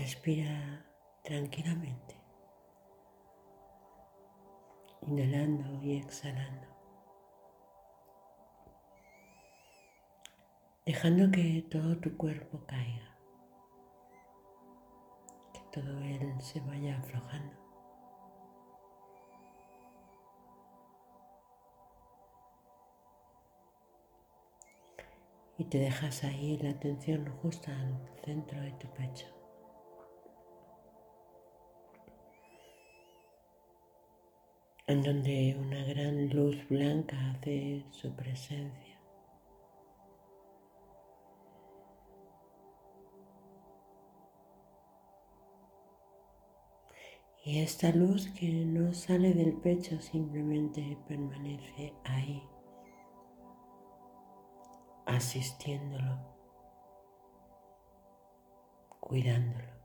Respira tranquilamente, inhalando y exhalando, dejando que todo tu cuerpo caiga, que todo él se vaya aflojando. Y te dejas ahí la atención justa al centro de tu pecho. En donde una gran luz blanca hace su presencia. Y esta luz que no sale del pecho simplemente permanece ahí, asistiéndolo, cuidándolo.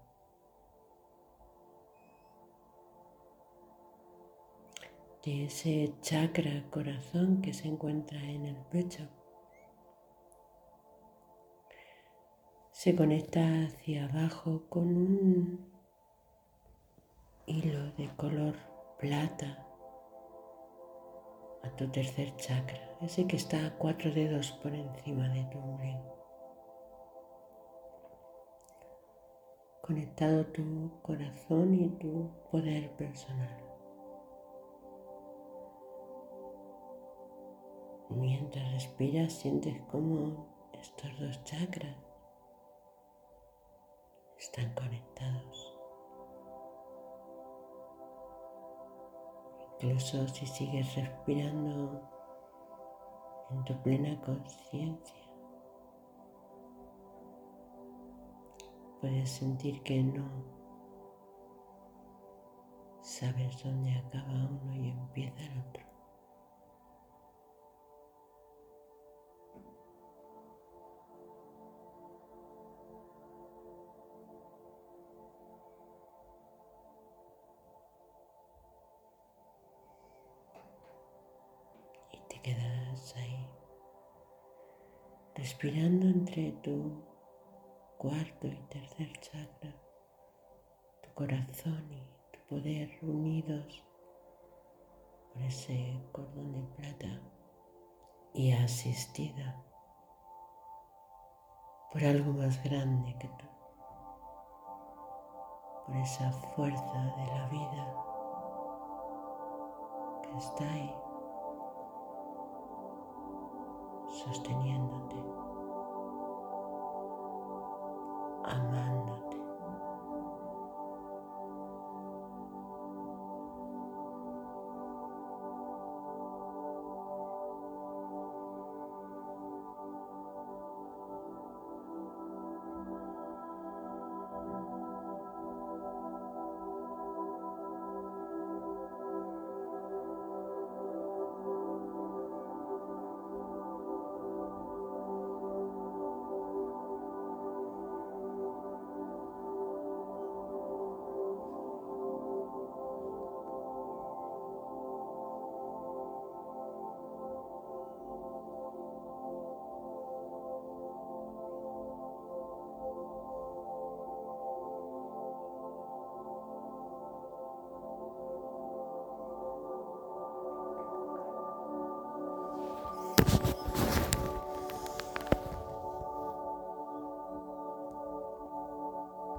De ese chakra corazón que se encuentra en el pecho. Se conecta hacia abajo con un hilo de color plata a tu tercer chakra, ese que está a cuatro dedos por encima de tu ombligo. Conectado tu corazón y tu poder personal. Mientras respiras sientes como estos dos chakras están conectados. Incluso si sigues respirando en tu plena conciencia, puedes sentir que no sabes dónde acaba uno y empieza el otro. Ahí, respirando entre tu cuarto y tercer chakra, tu corazón y tu poder unidos por ese cordón de plata y asistida por algo más grande que tú, por esa fuerza de la vida que está ahí sosteniéndote, amando.